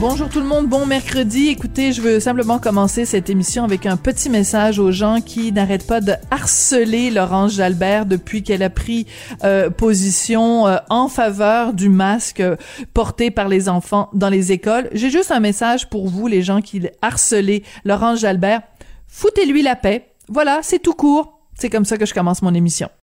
Bonjour tout le monde, bon mercredi. Écoutez, je veux simplement commencer cette émission avec un petit message aux gens qui n'arrêtent pas de harceler Laurence Jalbert depuis qu'elle a pris euh, position euh, en faveur du masque euh, porté par les enfants dans les écoles. J'ai juste un message pour vous, les gens qui harcelez Laurence Jalbert. Foutez-lui la paix. Voilà, c'est tout court. C'est comme ça que je commence mon émission.